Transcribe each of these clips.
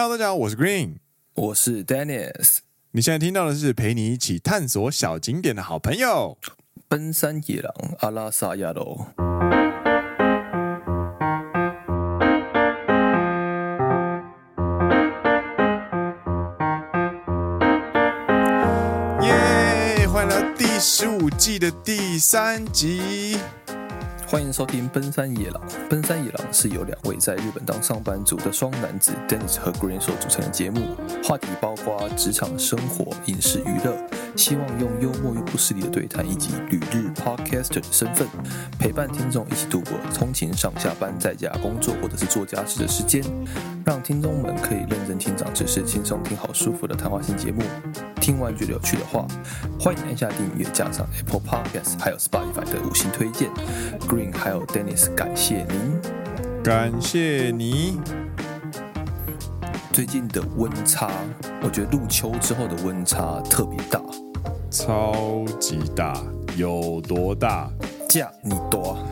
Hello，大家好，我是 Green，我是 Dennis。你现在听到的是陪你一起探索小景点的好朋友——奔山野狼阿拉萨亚罗。耶！欢迎来到第十五季的第三集。欢迎收听《奔山野狼》。奔山野狼是由两位在日本当上班族的双男子 Dennis 和 Green 所组成的节目，话题包括职场、生活、饮食、娱乐，希望用幽默又不失礼的对谈，以及旅日 Podcaster 的身份，陪伴听众一起度过通勤上下班、在家工作或者是做家事的时间，让听众们可以认真听长知识，轻松听好舒服的谈话性节目。听完觉得有趣的话，欢迎按下订阅，加上 Apple Podcast 还有 Spotify 的五星推荐。Green 还有 Dennis，感谢您，感谢你。最近的温差，我觉得入秋之后的温差特别大，超级大，有多大？价你多。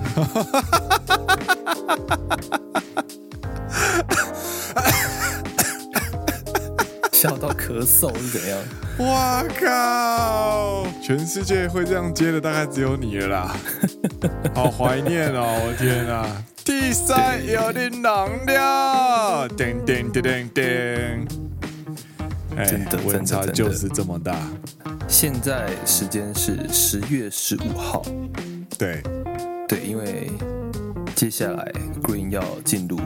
笑到咳嗽是怎样？哇靠！全世界会这样接的大概只有你了啦，好怀念哦！我天哪，第三有点冷了，叮叮叮叮叮！哎，真的，温差就是这么大。现在时间是十月十五号，对对，因为接下来 Green 要进入。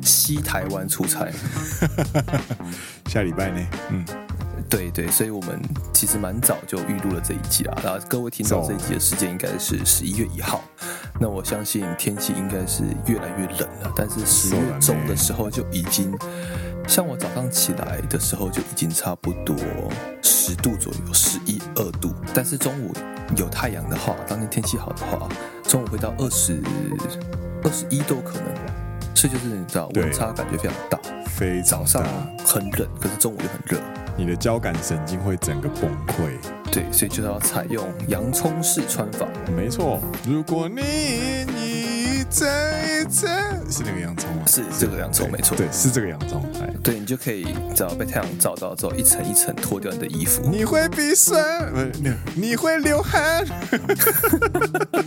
西台湾出差，下礼拜呢？嗯，对对，所以我们其实蛮早就预录了这一集啊。然后各位听到这一集的时间应该是十一月一号，那我相信天气应该是越来越冷了。但是十月中的时候就已经，像我早上起来的时候就已经差不多十度左右，十一二度。但是中午有太阳的话，当天天气好的话，中午会到二十二十一度可能。这就是你知道温差感觉非常大，非早上很冷，可是中午又很热，你的交感神经会整个崩溃。对，所以就要采用洋葱式穿法。没错，如果你你在在，是那个洋葱吗？是这个洋葱，没错，对，是这个洋葱。哎，对，你就可以只要被太阳照到之后，一层一层脱掉你的衣服，你会鼻酸，你你会流汗。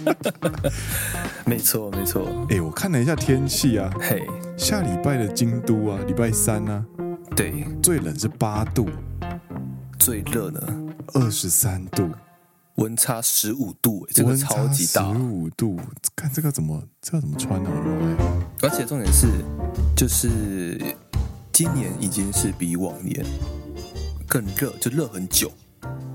没错，没错。哎、欸，我看了一下天气啊，嘿，下礼拜的京都啊，礼拜三呢、啊，对，最冷是八度，最热呢？二十三度，温差十五度，这个超级大，十五度，看这个怎么，这个怎么穿呢、啊？而且重点是，就是今年已经是比往年更热，就热很久。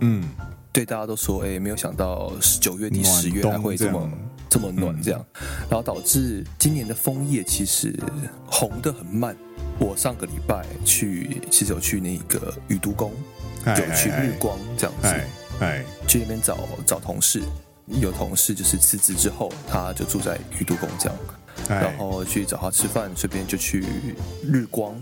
嗯，对，大家都说，哎，没有想到九月底十月还会这么。这么暖，这样，然后导致今年的枫叶其实红的很慢。我上个礼拜去，其实有去那个宇都宫，有去日光这样子，哎，去那边找找同事，有同事就是辞职之后，他就住在宇都宫这样，然后去找他吃饭，顺便就去日光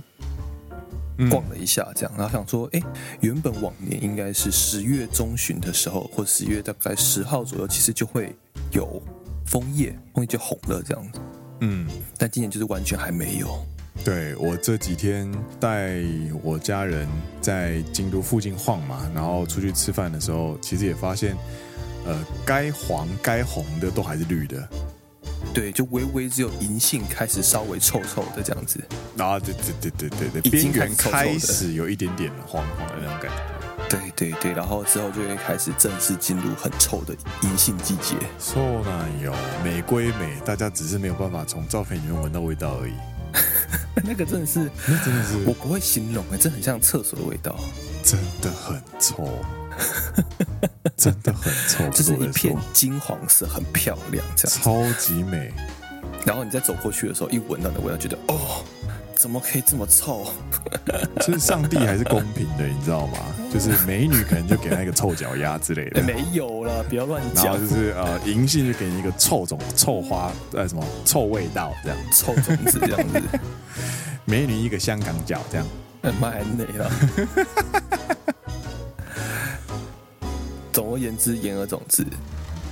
逛了一下，这样，然后想说，哎，原本往年应该是十月中旬的时候，或十月大概十号左右，其实就会有。枫叶，枫叶就红了这样子，嗯，但今年就是完全还没有。对，我这几天带我家人在京都附近晃嘛，然后出去吃饭的时候，其实也发现，呃，该黄该红的都还是绿的。对，就微微只有银杏开始稍微臭臭的这样子。啊，对对对对对对，边缘开始有一点点黄黄的那种感觉。对对对，然后之后就会开始正式进入很臭的银杏季节。臭哪有？美归美，大家只是没有办法从照片里面闻到味道而已。那个真的是，那真的是，我不会形容哎，这很像厕所的味道，真的很臭，真的很臭，就是一片金黄色，很漂亮，这样超级美。然后你再走过去的时候，一闻到的味道，觉得哦。怎么可以这么臭？就是上帝还是公平的，你知道吗？就是美女可能就给她一个臭脚丫之类的，没有了，不要乱讲。然后就是呃，银杏就给你一个臭种、臭花，呃，什么臭味道这样，臭种子这样子。美女一个香港脚这样，蛮美了。总而言之，言而总之，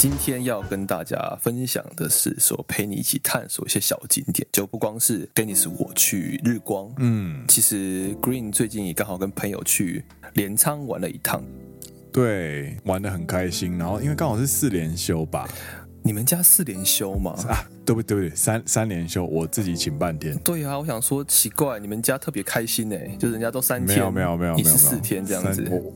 今天要跟大家分享的是说，陪你一起探索一些小景点，就不光是 Dennis 我去日光，嗯，其实 Green 最近也刚好跟朋友去镰仓玩了一趟，对，玩的很开心。然后因为刚好是四连休吧，你们家四连休吗？啊，对不对？对不对？三三连休，我自己请半天。对啊，我想说奇怪，你们家特别开心呢，就是人家都三天，没有没有没有没有四天这样子。我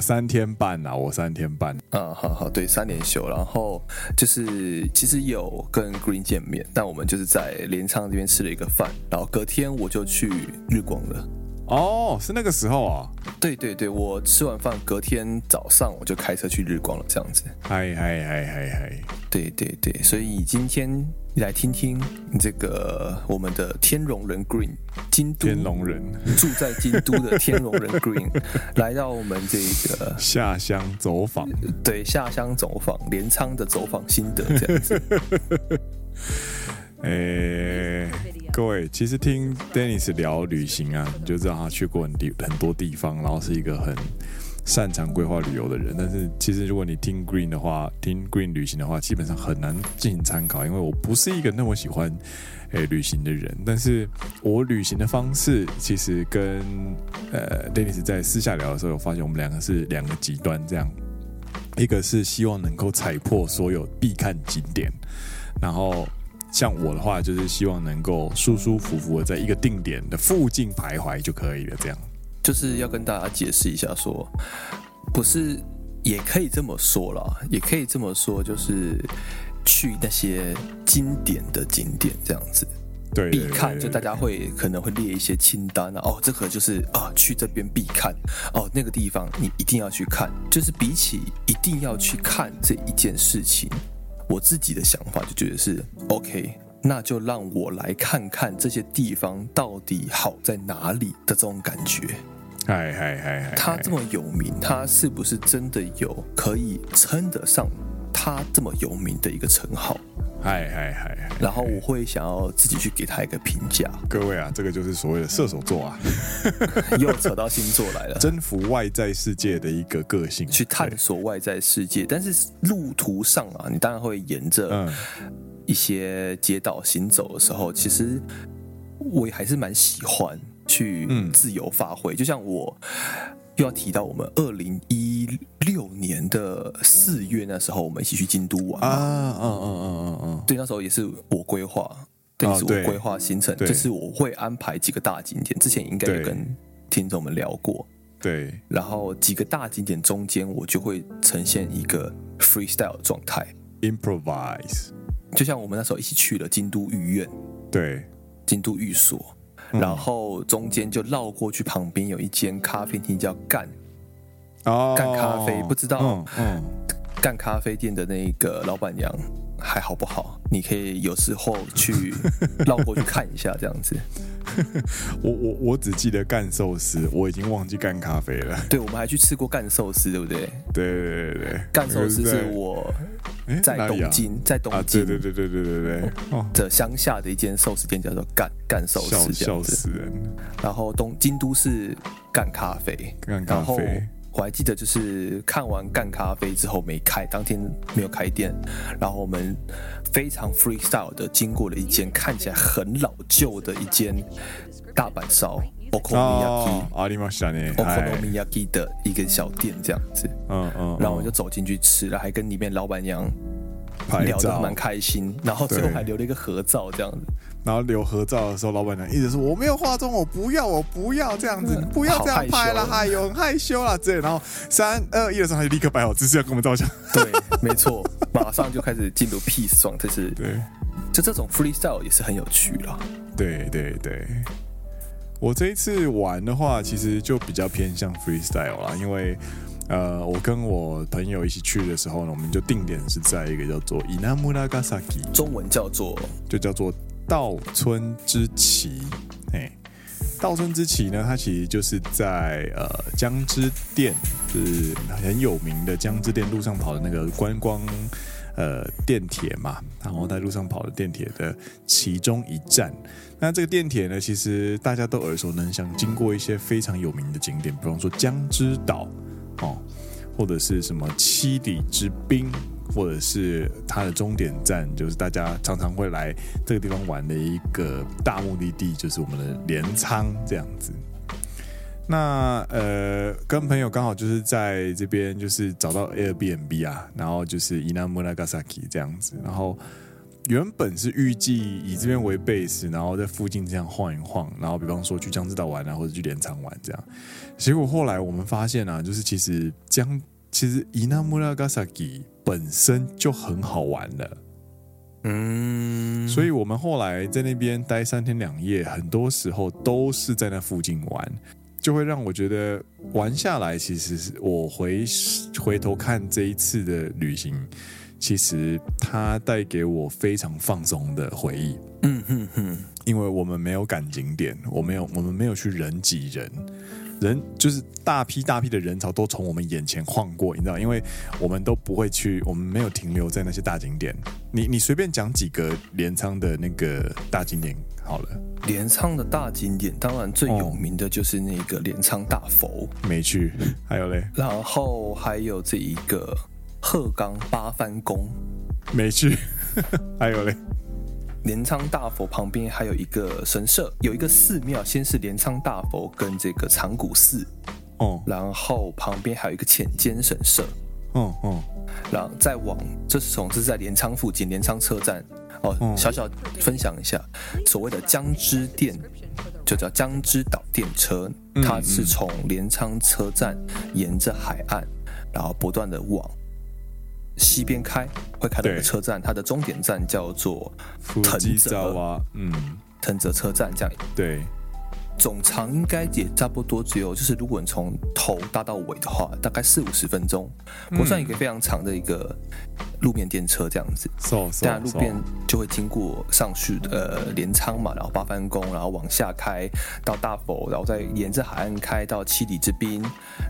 三天半啊，我三天半。嗯，好好，对，三连休，然后就是其实有跟 Green 见面，但我们就是在镰仓这边吃了一个饭，然后隔天我就去日光了。哦，是那个时候啊？对对对，我吃完饭隔天早上我就开车去日光了，这样子。嗨嗨嗨嗨嗨！对对对，所以今天。你来听听这个我们的天龙人 Green，京都天龙人住在京都的天龙人 Green，来到我们这个下乡走访，对，下乡走访镰仓的走访心得这样子。哎、欸，各位，其实听 Dennis 聊旅行啊，你就知道他去过很地很多地方，然后是一个很。擅长规划旅游的人，但是其实如果你听 Green 的话，听 Green 旅行的话，基本上很难进行参考，因为我不是一个那么喜欢诶、旅行的人。但是我旅行的方式其实跟呃 Dennis 在私下聊的时候，有发现我们两个是两个极端，这样一个是希望能够踩破所有必看景点，然后像我的话，就是希望能够舒舒服服的在一个定点的附近徘徊就可以了，这样。就是要跟大家解释一下说，说不是，也可以这么说啦，也可以这么说，就是去那些经典的景点这样子，对，必看，就大家会可能会列一些清单啊，哦，这个就是啊，去这边必看，哦，那个地方你一定要去看，就是比起一定要去看这一件事情，我自己的想法就觉得是 OK，那就让我来看看这些地方到底好在哪里的这种感觉。嗨嗨嗨！他这么有名，他是不是真的有可以称得上他这么有名的一个称号？嗨嗨嗨！然后我会想要自己去给他一个评价。各位啊，这个就是所谓的射手座啊，又扯到星座来了，征服外在世界的一个个性，去探索外在世界。但是路途上啊，你当然会沿着一些街道行走的时候，其实我也还是蛮喜欢。去自由发挥，嗯，就像我又要提到我们二零一六年的四月那时候，我们一起去京都玩啊，嗯嗯嗯嗯嗯，对，那时候也是我规划，对，是我规划行程，就是我会安排几个大景点，之前应该有跟听众们聊过，对，然后几个大景点中间，我就会呈现一个 freestyle 状态，improvise，就像我们那时候一起去了京都御苑，对，京都御所。然后中间就绕过去，旁边有一间咖啡厅叫干，哦，干咖啡，不知道，嗯，干咖啡店的那个老板娘还好不好？你可以有时候去绕过去看一下，这样子。我我我只记得干寿司，我已经忘记干咖啡了。对，我们还去吃过干寿司，对不对？对对对对，干寿司是我在东京，在东京，对对对对对对对，的乡下的一间寿司店叫做干干寿司，笑死人。然后东京都是干咖啡，干咖啡。我还记得，就是看完干咖啡之后没开，当天没有开店，然后我们非常 freestyle 的经过了一间看起来很老旧的一间大阪烧，Okonomiyaki，Okonomiyaki 的一个小店这样子，嗯嗯，然后我就走进去吃了，还跟里面老板娘聊得蛮开心，然后最后还留了一个合照这样子。然后留合照的时候，老板娘一直说我没有化妆，我不要，我不要这样子，嗯、不要这样拍了，还有很害羞啦。之类。然后三二一的时候，他就立刻摆好姿势要跟我们照相。对，没错，马上就开始进入 peace 状态，是，对，就这种 freestyle 也是很有趣啦。对对对，我这一次玩的话，其实就比较偏向 freestyle 啦，因为呃，我跟我朋友一起去的时候呢，我们就定点是在一个叫做伊那木拉嘎萨基，中文叫做就叫做。稻村之崎，哎，稻村之崎呢，它其实就是在呃江之电，就是很有名的江之电路上跑的那个观光呃电铁嘛，然后在路上跑的电铁的其中一站。那这个电铁呢，其实大家都耳熟能详，经过一些非常有名的景点，比方说江之岛哦，或者是什么七里之滨。或者是它的终点站，就是大家常常会来这个地方玩的一个大目的地，就是我们的镰仓这样子。那呃，跟朋友刚好就是在这边，就是找到 Airbnb 啊，然后就是伊那穆拉加萨基这样子。然后原本是预计以这边为 base，然后在附近这样晃一晃，然后比方说去江之岛玩啊，或者去镰仓玩这样。结果后来我们发现啊，就是其实江其实伊那木拉加萨基本身就很好玩了。嗯，所以我们后来在那边待三天两夜，很多时候都是在那附近玩。就会让我觉得玩下来，其实是我回回头看这一次的旅行，其实它带给我非常放松的回忆。嗯哼哼，因为我们没有赶景点，我没有，我们没有去人挤人。人就是大批大批的人潮都从我们眼前晃过，你知道，因为我们都不会去，我们没有停留在那些大景点。你你随便讲几个镰仓的那个大景点好了。镰仓的大景点，当然最有名的就是那个镰仓大佛，没去。还有嘞，然后还有这一个鹤冈八幡宫，没去。还有嘞。镰仓大佛旁边还有一个神社，有一个寺庙，先是镰仓大佛跟这个长谷寺，哦，然后旁边还有一个浅间神社，哦哦，然后再往，这是从这是在镰仓附近，镰仓车站，哦，哦。小小分享一下，所谓的江之电，就叫江之岛电车，它是从镰仓车站沿着海岸，然后不断的往。西边开会开到一个车站，它的终点站叫做藤泽啊，嗯，藤泽车站这样。对，总长应该也差不多只有，就是如果你从头搭到尾的话，大概四五十分钟，不算一个非常长的一个路面电车这样子。但路边就会经过上去呃镰仓嘛，然后八幡宫，然后往下开到大佛，然后再沿着海岸开到七里之滨，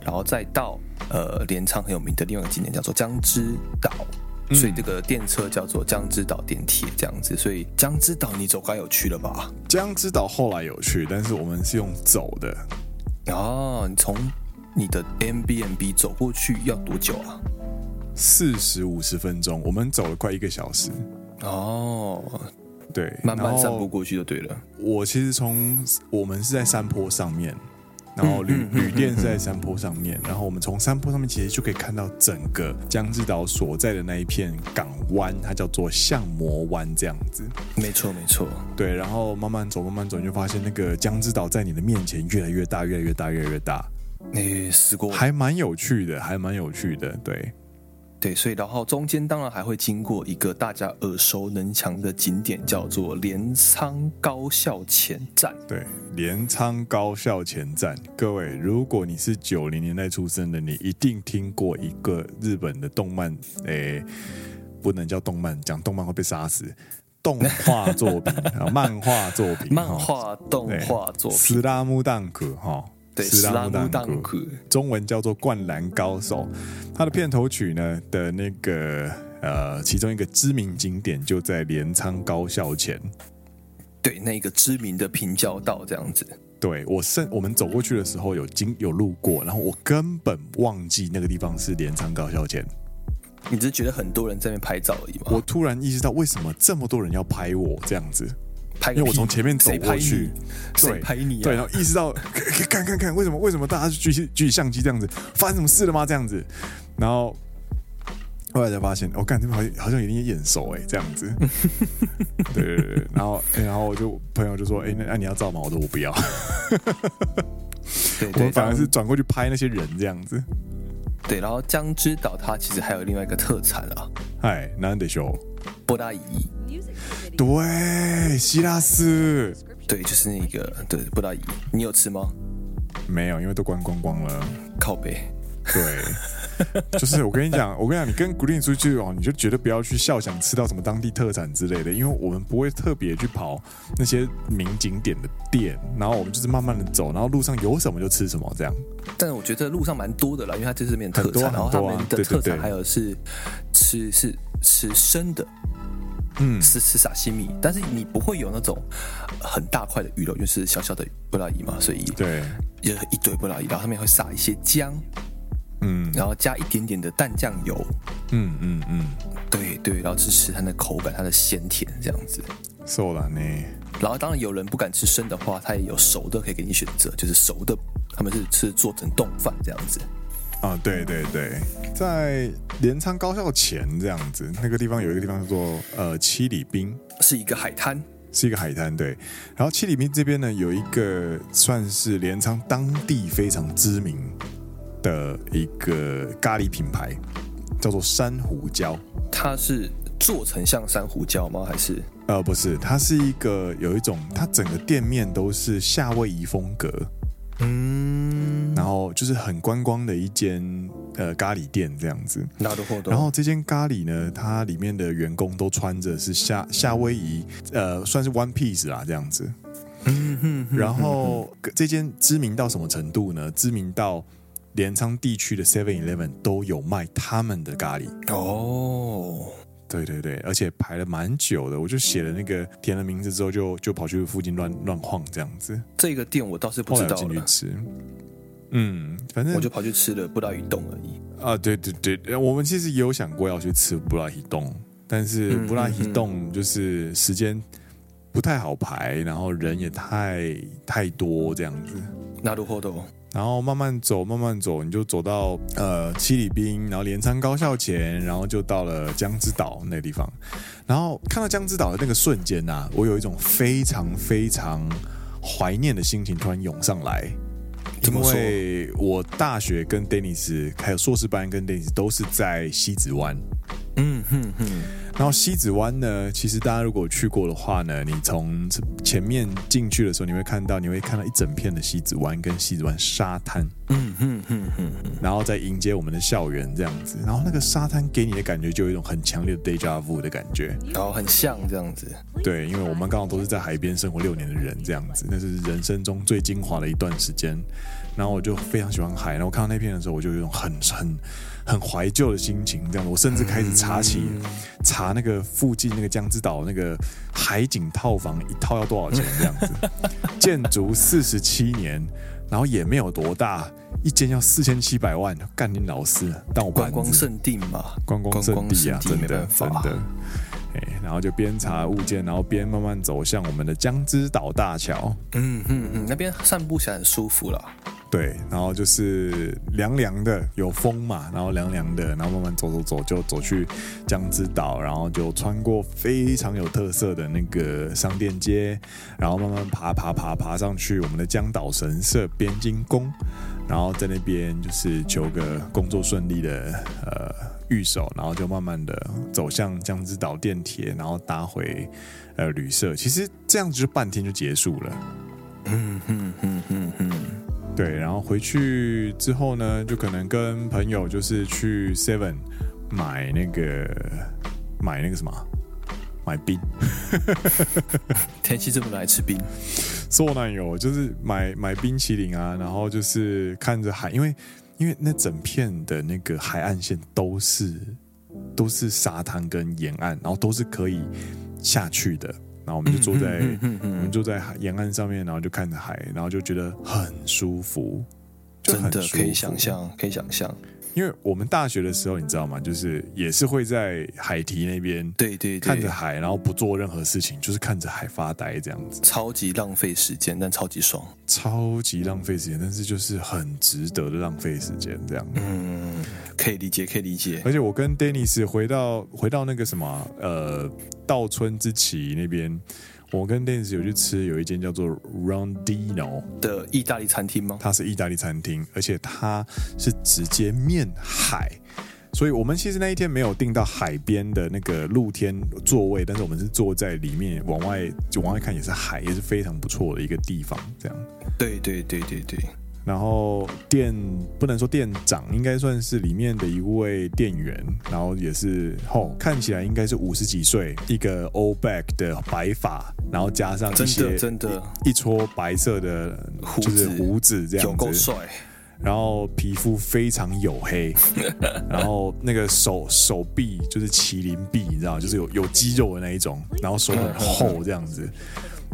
然后再到。呃，镰仓很有名的另外一个景点叫做江之岛，嗯、所以这个电车叫做江之岛电铁这样子。所以江之岛你走该有去了吧？江之岛后来有去，但是我们是用走的。哦，你从你的 Airbnb 走过去要多久啊？四十五十分钟，我们走了快一个小时。哦，对，慢慢散步过去就对了。我其实从我们是在山坡上面。然后旅旅店是在山坡上面，然后我们从山坡上面其实就可以看到整个江之岛所在的那一片港湾，它叫做相模湾这样子。没错，没错。对，然后慢慢走，慢慢走，你就发现那个江之岛在你的面前越来越大，越来越大，越来越大。你试过？还蛮有趣的，还蛮有趣的，对。对，所以然后中间当然还会经过一个大家耳熟能详的景点，叫做镰仓高校前站。对，镰仓高校前站，各位，如果你是九零年代出生的，你一定听过一个日本的动漫，诶，不能叫动漫，讲动漫会被杀死。动画作品啊，漫画作品，漫画动画作品，斯拉姆ダンク哈。 对，斯拉姆ダンク，中文叫做《灌篮高手》。它的片头曲呢的那个呃，其中一个知名景点就在镰仓高校前。对，那个知名的平交道这样子。对，我甚我们走过去的时候有经有路过，然后我根本忘记那个地方是镰仓高校前。你只是觉得很多人在那边拍照而已吗？我突然意识到，为什么这么多人要拍我这样子？ 因为我从前面走过去，谁拍你？对，然后意识到，看看看，为什么为什么大家举起举起相机这样子？发生什么事了吗？这样子，然后后来才发现，我感觉好像好像有点眼熟哎，这样子。对对对，然后然后我就朋友就说，哎，那那你要照吗？我说我不要。对，我反而是转过去拍那些人这样子。对，然后江之岛它其实还有另外一个特产啊，嗨，难得秀，波大姨。对，希拉斯，对，就是那个，对，布拉伊，你有吃吗？没有，因为都关光光了。靠北，对，就是我跟你讲，我跟你讲，你跟古力出去哦，你就绝对不要去笑想吃到什么当地特产之类的，因为我们不会特别去跑那些名景点的店，然后我们就是慢慢的走，然后路上有什么就吃什么这样。但是我觉得路上蛮多的啦，因为它这是面特产，然后他们的特产还有是吃是吃生的。嗯，是是沙西米，但是你不会有那种很大块的鱼肉，就是小小的布拉伊嘛，所以对，有一堆布拉伊，然后上面会撒一些姜，嗯，然后加一点点的淡酱油，嗯嗯嗯，对对，然后吃吃它的口感，它的鲜甜这样子。是啦呢。然后当然有人不敢吃生的话，他也有熟的可以给你选择，就是熟的，他们是吃做成冻饭这样子。啊，对对对，在镰仓高校前这样子，那个地方有一个地方叫做呃七里滨，是一个海滩，是一个海滩。对，然后七里滨这边呢，有一个算是镰仓当地非常知名的一个咖喱品牌，叫做珊瑚礁。它是做成像珊瑚礁吗？还是？呃，不是，它是一个有一种，它整个店面都是夏威夷风格。嗯，然后就是很观光的一间呃咖喱店这样子。然后这间咖喱呢，它里面的员工都穿着是夏夏威夷呃算是 one piece 啦这样子。嗯哼，哼。然后这间知名到什么程度呢？知名到镰仓地区的 Seven Eleven 都有卖他们的咖喱。哦。对对对，而且排了蛮久的，我就写了那个填了名字之后就，就就跑去附近乱乱晃这样子。这个店我倒是不知道。进去吃，嗯，反正我就跑去吃了布拉鱼冻而已。啊，对对对，我们其实也有想过要去吃布拉鱼冻，但是布拉鱼冻就是时间不太好排，然后人也太太多这样子。なるほど。 然后慢慢走，慢慢走，你就走到呃七里滨，然后镰仓高校前，然后就到了江之岛那个地方。然后看到江之岛的那个瞬间呐、啊，我有一种非常非常怀念的心情突然涌上来。因为我大学跟 Dennis 还有硕士班跟 Dennis 都是在西子湾。嗯哼哼。然后西子湾呢，其实大家如果去过的话呢，你从前面进去的时候，你会看到，你会看到一整片的西子湾跟西子湾沙滩。嗯哼哼哼。然后再迎接我们的校园这样子，然后那个沙滩给你的感觉就有一种很强烈的 deja vu 的感觉。然后很像这样子。对，因为我们刚好都是在海边生活六年的人，这样子，那是人生中最精华的一段时间。然后我就非常喜欢海，然后看到那片的时候，我就有一种很很。很怀旧的心情，这样我甚至开始查起、嗯、查那个附近那个江之岛那个海景套房一套要多少钱这样子，建筑四十七年，然后也没有多大，一间要四千七百万，干你老师，但我观光圣地嘛，观光圣地啊，真的真的，然后就边查物件，然后边慢慢走向我们的江之岛大桥，嗯嗯嗯，那边散步起来很舒服了。对，然后就是凉凉的，有风嘛，然后凉凉的，然后慢慢走走走，就走去江之岛，然后就穿过非常有特色的那个商店街，然后慢慢爬爬爬爬上去我们的江岛神社边津宫，然后在那边就是求个工作顺利的呃御守，然后就慢慢的走向江之岛电铁，然后搭回呃旅社。其实这样子就半天就结束了。嗯哼哼哼哼。对，然后回去之后呢，就可能跟朋友就是去 Seven 买那个买那个什么买冰。天气这么冷，吃冰。做男友就是买买冰淇淋啊，然后就是看着海，因为因为那整片的那个海岸线都是都是沙滩跟沿岸，然后都是可以下去的。然后我们就坐在，嗯嗯嗯嗯、我们坐在海沿岸上面，然后就看着海，然后就觉得很舒服，就很舒服。真的可以想象，可以想象。因为我们大学的时候，你知道吗？就是也是会在海堤那边，对对，看着海，然后不做任何事情，就是看着海发呆这样子。超级浪费时间，但超级爽。超级浪费时间，但是就是很值得的浪费时间这样。嗯，可以理解，可以理解。而且我跟 Dennis 回到回到那个什么呃稻村之崎那边。我跟 Dennis 有去吃，有一间叫做 Rondino 的意大利餐厅吗？它是意大利餐厅，而且它是直接面海，所以我们其实那一天没有订到海边的那个露天座位，但是我们是坐在里面往外就往外看，也是海，也是非常不错的一个地方。这样，对对对对对。然后店不能说店长，应该算是里面的一位店员，然后也是哦，看起来应该是五十几岁，一个 all back 的白发，然后加上一些真的一撮白色的就是胡子这样子，有够帅，然后皮肤非常黝黑，然后那个手手臂就是麒麟臂，你知道，就是有有肌肉的那一种，然后手很厚这样子。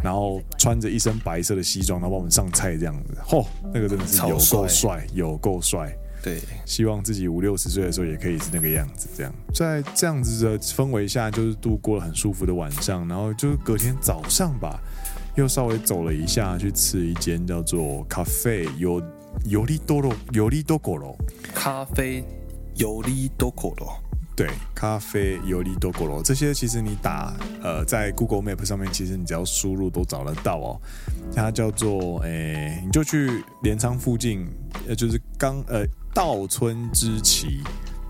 然后穿着一身白色的西装，然后帮我们上菜这样子，嚯，那个真的是有够帅，有够帅。对，希望自己五六十岁的时候也可以是那个样子。这样，在这样子的氛围下，就是度过了很舒服的晚上。然后就是隔天早上吧，又稍微走了一下，去吃一间叫做咖啡有有利多罗有利多果罗咖啡有利多果罗。对，咖啡尤利多果罗这些，其实你打呃在 Google Map 上面，其实你只要输入都找得到哦。它叫做诶，你就去镰仓附近，呃，就是刚呃稻村之崎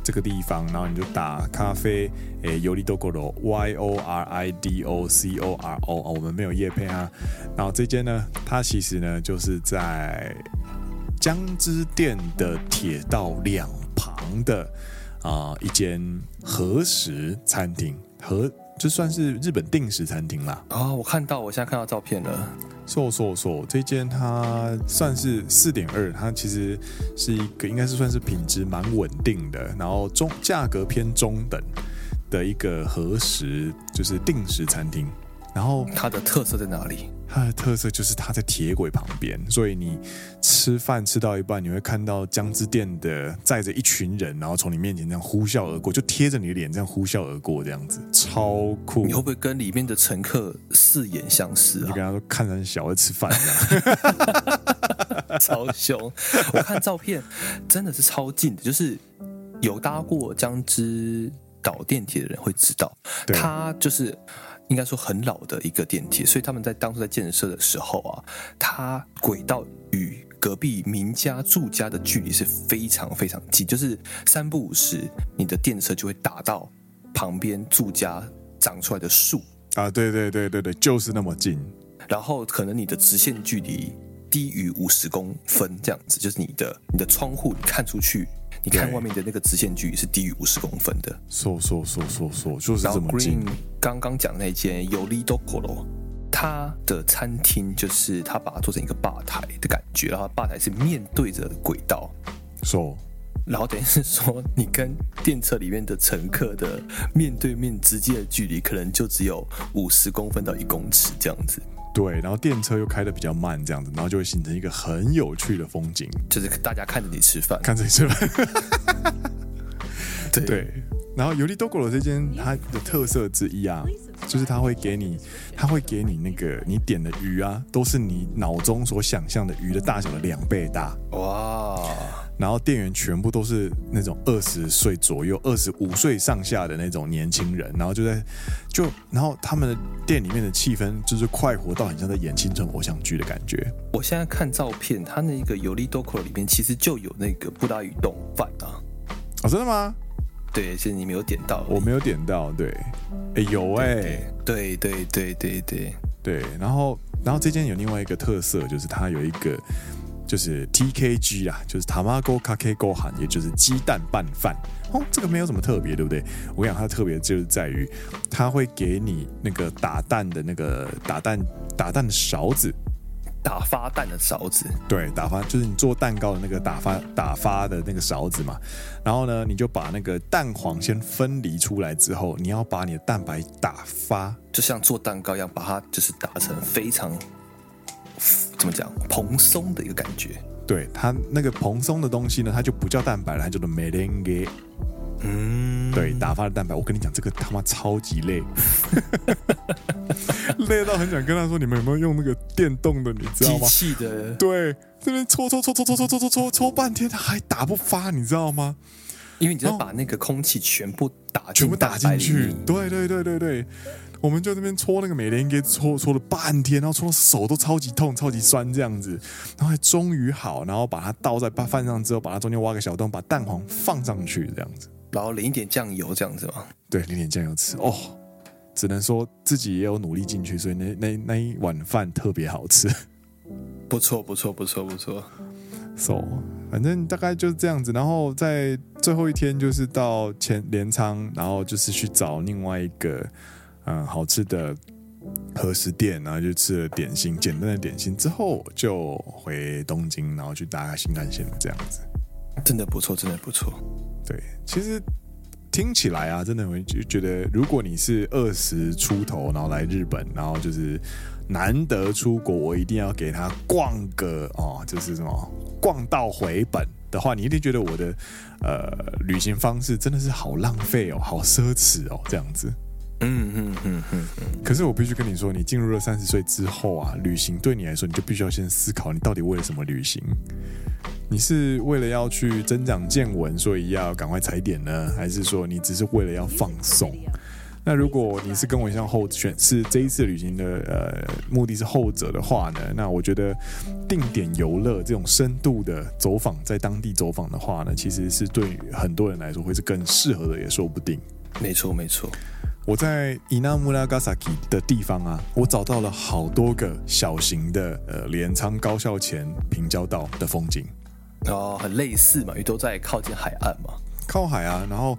这个地方，然后你就打咖啡诶尤利多果罗 Y O R I D O C O R O 哦，我们没有叶配啊。然后这间呢，它其实呢就是在江之电的铁道两旁的。啊、呃，一间和食餐厅，和就算是日本定食餐厅啦。啊、哦，我看到，我现在看到照片了。错错错，这间它算是四点二，它其实是一个应该是算是品质蛮稳定的，然后中价格偏中等的一个和食，就是定食餐厅。然后它的特色在哪里？它的特色就是它在铁轨旁边，所以你吃饭吃到一半，你会看到江之店的载着一群人，然后从你面前这样呼啸而过，就贴着你的脸这样呼啸而过，这样子超酷。你会不会跟里面的乘客四眼相视啊？你跟他说看人小在吃饭 超凶。我看照片真的是超近的，就是有搭过江之岛电铁的人会知道，它就是。应该说很老的一个电铁，所以他们在当初在建设的时候啊，它轨道与隔壁民家住家的距离是非常非常近，就是三不五时，你的电车就会打到旁边住家长出来的树啊，对对对对对，就是那么近，然后可能你的直线距离低于五十公分，这样子，就是你的你的窗户你看出去。你看外面的那个直线距离是低于五十公分的，说说说说说，就是这么近。刚刚讲那间有利多果罗，它的餐厅就是它把它做成一个吧台的感觉，然后吧台是面对着轨道，说，然后等于是说你跟电车里面的乘客的面对面直接的距离，可能就只有五十公分到一公尺这样子。对，然后电车又开的比较慢，这样子，然后就会形成一个很有趣的风景，就是大家看着你吃饭，看着你吃饭。对，对，然后尤利多古罗这间它的特色之一啊，就是它会给你，它会给你那个你点的鱼啊，都是你脑中所想象的鱼的大小的两倍大。哇！然后店员全部都是那种二十岁左右、二十五岁上下的那种年轻人，然后就在就然后他们的店里面的气氛就是快活到很像在演青春偶像剧的感觉。我现在看照片，他那个尤利多果罗里面其实就有那个布拉鱼丼饭啊。哦，真的吗？对，是你没有点到，我没有点到。对，哎，有哎、欸，对对对对对对。然后然后这间有另外一个特色，就是它有一个。就是 TKG 啊，就是 Tamago Kake Gohan，也就是鸡蛋拌饭。哦，这个没有什么特别，对不对？我跟你讲，它的特别就是在于，它会给你那个打蛋的那个打蛋打蛋的勺子，打发蛋的勺子。对，打发就是你做蛋糕的那个打发打发的那个勺子嘛。然后呢，你就把那个蛋黄先分离出来之后，你要把你的蛋白打发，就像做蛋糕一样，把它就是打成非常。怎么讲？蓬松的一个感觉。对，它那个蓬松的东西呢，它就不叫蛋白了，它叫做 merengue。嗯，对，打发的蛋白。我跟你讲，这个他妈超级累，累到很想跟他说，你们有没有用那个电动的？你知道吗？机器的。对，这边搓搓搓搓搓搓搓搓搓搓半天，它还打不发，你知道吗？因为你就把那个空气全部打全部打进去。对对对对对。我们就这边搓那个美莲给搓搓了半天，然后搓到手都超级痛、超级酸这样子，然后还终于好，然后把它倒在饭上之后，把它中间挖个小洞，把蛋黄放上去这样子，然后淋一点酱油这样子吗？对，淋点酱油吃。哦，只能说自己也有努力进去，所以那那那一碗饭特别好吃，不错不错不错不错，so 反正大概就是这样子，然后在最后一天就是到前镰仓，然后就是去找另外一个。嗯，好吃的和食店，然后就吃了点心，简单的点心之后，就回东京，然后去搭新干线这样子，真的不错，真的不错。对，其实听起来啊，真的会觉得，如果你是二十出头，然后来日本，然后就是难得出国，我一定要给他逛个哦，就是什么逛到回本的话，你一定觉得我的呃旅行方式真的是好浪费哦，好奢侈哦，这样子。嗯嗯嗯嗯嗯。可是我必须跟你说，你进入了三十岁之后啊，旅行对你来说，你就必须要先思考，你到底为了什么旅行？你是为了要去增长见闻，所以要赶快踩点呢，还是说你只是为了要放松？那如果你是跟我一样后选是这一次旅行的呃目的是后者的话呢，那我觉得定点游乐这种深度的走访，在当地走访的话呢，其实是对于很多人来说会是更适合的，也说不定。没错，没错。我在伊那穆拉加萨基的地方啊，我找到了好多个小型的呃镰仓高校前平交道的风景。哦，很类似嘛，因为都在靠近海岸嘛。靠海啊，然后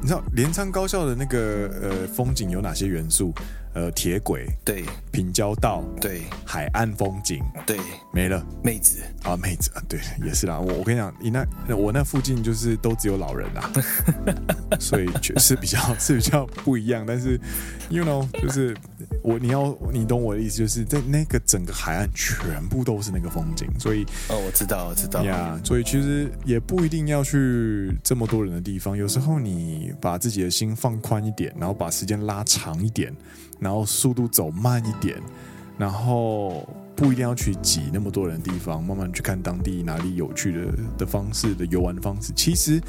你知道镰仓高校的那个呃风景有哪些元素？呃，铁轨对，平交道对，海岸风景对，没了，妹子啊，妹子啊，对，也是啦。我我跟你讲，你那我那附近就是都只有老人啦，所以确实比较是比较不一样。但是，you know，就是我你要你懂我的意思，就是在那个整个海岸全部都是那个风景，所以哦，我知道，我知道呀。Yeah, 所以其实也不一定要去这么多人的地方，有时候你把自己的心放宽一点，然后把时间拉长一点。然后速度走慢一点，然后不一定要去挤那么多人的地方，慢慢去看当地哪里有趣的的方式的游玩的方式。其实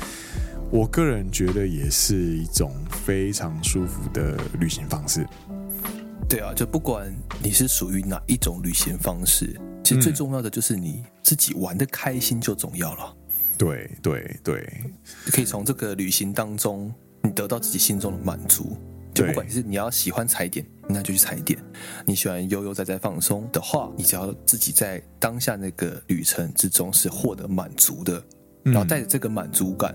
我个人觉得也是一种非常舒服的旅行方式。对啊，就不管你是属于哪一种旅行方式，其实最重要的就是你自己玩的开心就重要了。对对对，可以从这个旅行当中，你得到自己心中的满足。就不管是你要喜欢踩点，那就去踩点；你喜欢悠悠哉哉放松的话，你只要自己在当下那个旅程之中是获得满足的，然后带着这个满足感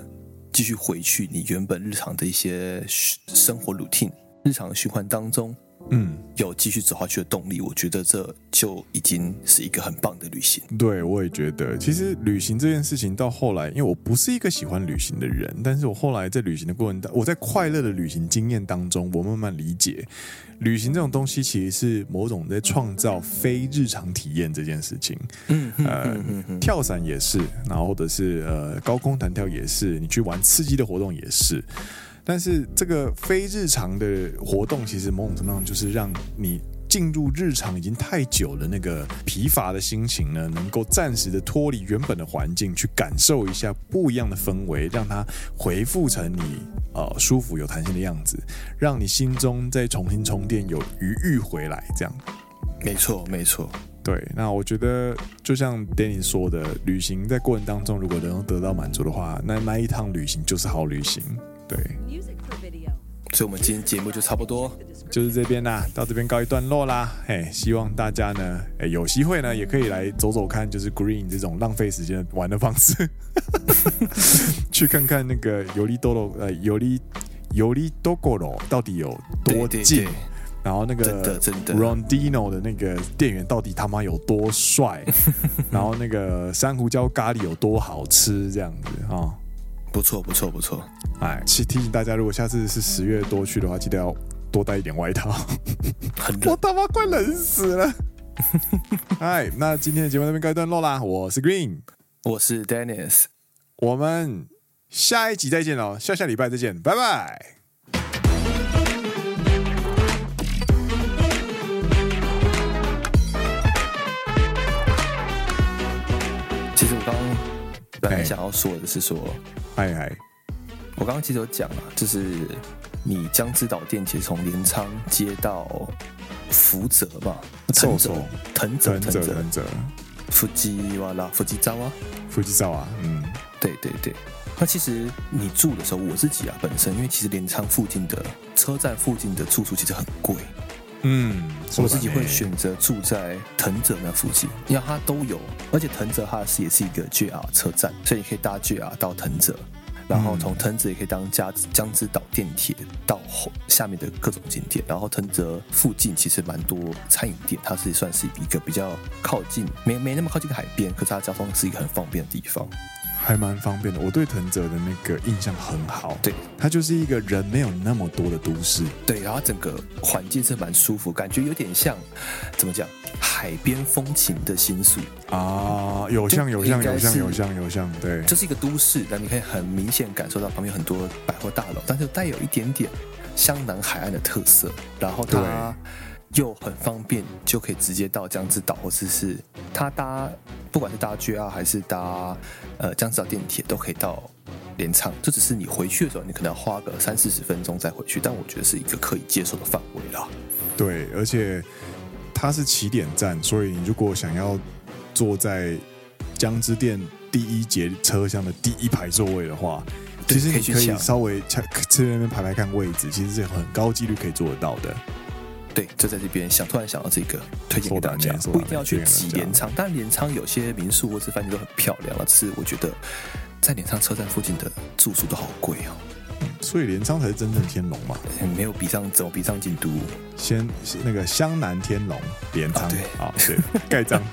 继续回去你原本日常的一些生活 routine、日常循环当中。嗯，有继续走下去的动力，我觉得这就已经是一个很棒的旅行。对，我也觉得，其实旅行这件事情到后来，因为我不是一个喜欢旅行的人，但是我后来在旅行的过程当，我在快乐的旅行经验当中，我慢慢理解，旅行这种东西其实是某种在创造非日常体验这件事情。嗯，呃，跳伞也是，然后或者是呃高空弹跳也是，你去玩刺激的活动也是。但是这个非日常的活动，其实某种程度上就是让你进入日常已经太久了那个疲乏的心情呢，能够暂时的脱离原本的环境，去感受一下不一样的氛围，让它回复成你呃舒服有弹性的样子，让你心中再重新充电，有余欲回来。这样，没错，没错。对，那我觉得就像 Danny 说的，旅行在过程当中如果能够得到满足的话，那那一趟旅行就是好旅行。对，所以，我们今天节目就差不多，就是这边啦，到这边告一段落啦。嘿，希望大家呢，哎，有机会呢，也可以来走走看，就是 Green 这种浪费时间玩的方式，去看看那个尤利多罗，呃，尤利尤利多国罗到底有多近，对对对，然后那个 Rondino 的那个店员到底他妈有多帅，然后那个珊瑚礁咖喱有多好吃，这样子啊。哦不错不错不错，哎，提提醒大家，如果下次是十月多去的话，记得要多带一点外套。我他妈快冷死了。哎，那今天的节目这边告一段落啦。我是 Green，我是 Dennis，我们下一集再见哦，下下礼拜再见，拜拜。本来想要说的是说。嗨嗨，我刚刚其实有讲了，就是你江之岛电铁从镰仓接到福泽吧，藤泽，藤泽，藤泽，藤泽，富吉瓦拉，富吉扎瓦，富吉扎瓦，嗯，对对对。那其实你住的时候，我自己啊本身，因为其实镰仓附近的车站附近的住宿其实很贵，嗯，我自己会选择住在藤泽那附近，因为它都有，而且藤泽它是也是一个 JR 车站，所以你可以搭 JR 到藤泽。然后从藤泽也可以当江江之岛电铁到后下面的各种景点。然后藤泽附近其实蛮多餐饮店，它是算是一个比较靠近，没没那么靠近海边，可是它交通是一个很方便的地方。还蛮方便的。我对藤泽的那个印象很好，对，它就是一个人没有那么多的都市，对，然后整个环境是蛮舒服，感觉有点像怎么讲，海边风情的新宿啊，有像有像有像有像有像，对，这是一个都市，但你可以很明显感受到旁边很多百货大楼，但是带有一点点湘南海岸的特色，然后它。又很方便，就可以直接到江之岛，或者是它搭，不管是搭 JR 还是搭呃江之岛电铁，都可以到镰仓。这只是你回去的时候，你可能要花个三四十分钟再回去，但我觉得是一个可以接受的范围啦。对，而且它是起点站，所以你如果想要坐在江之电第一节车厢的第一排座位的话，其实你可以稍微去那边排排看位置，其实是很高几率可以做得到的。对，就在这边想突然想到这个，推荐给大家，不一定要去挤镰仓，但镰仓有些民宿或是饭店都很漂亮了。只是我觉得在镰仓车站附近的住宿都好贵哦。嗯，所以镰仓才是真正天龙嘛？没有比上，怎么比上京都？先那个湘南天龙镰仓，啊，对，盖章。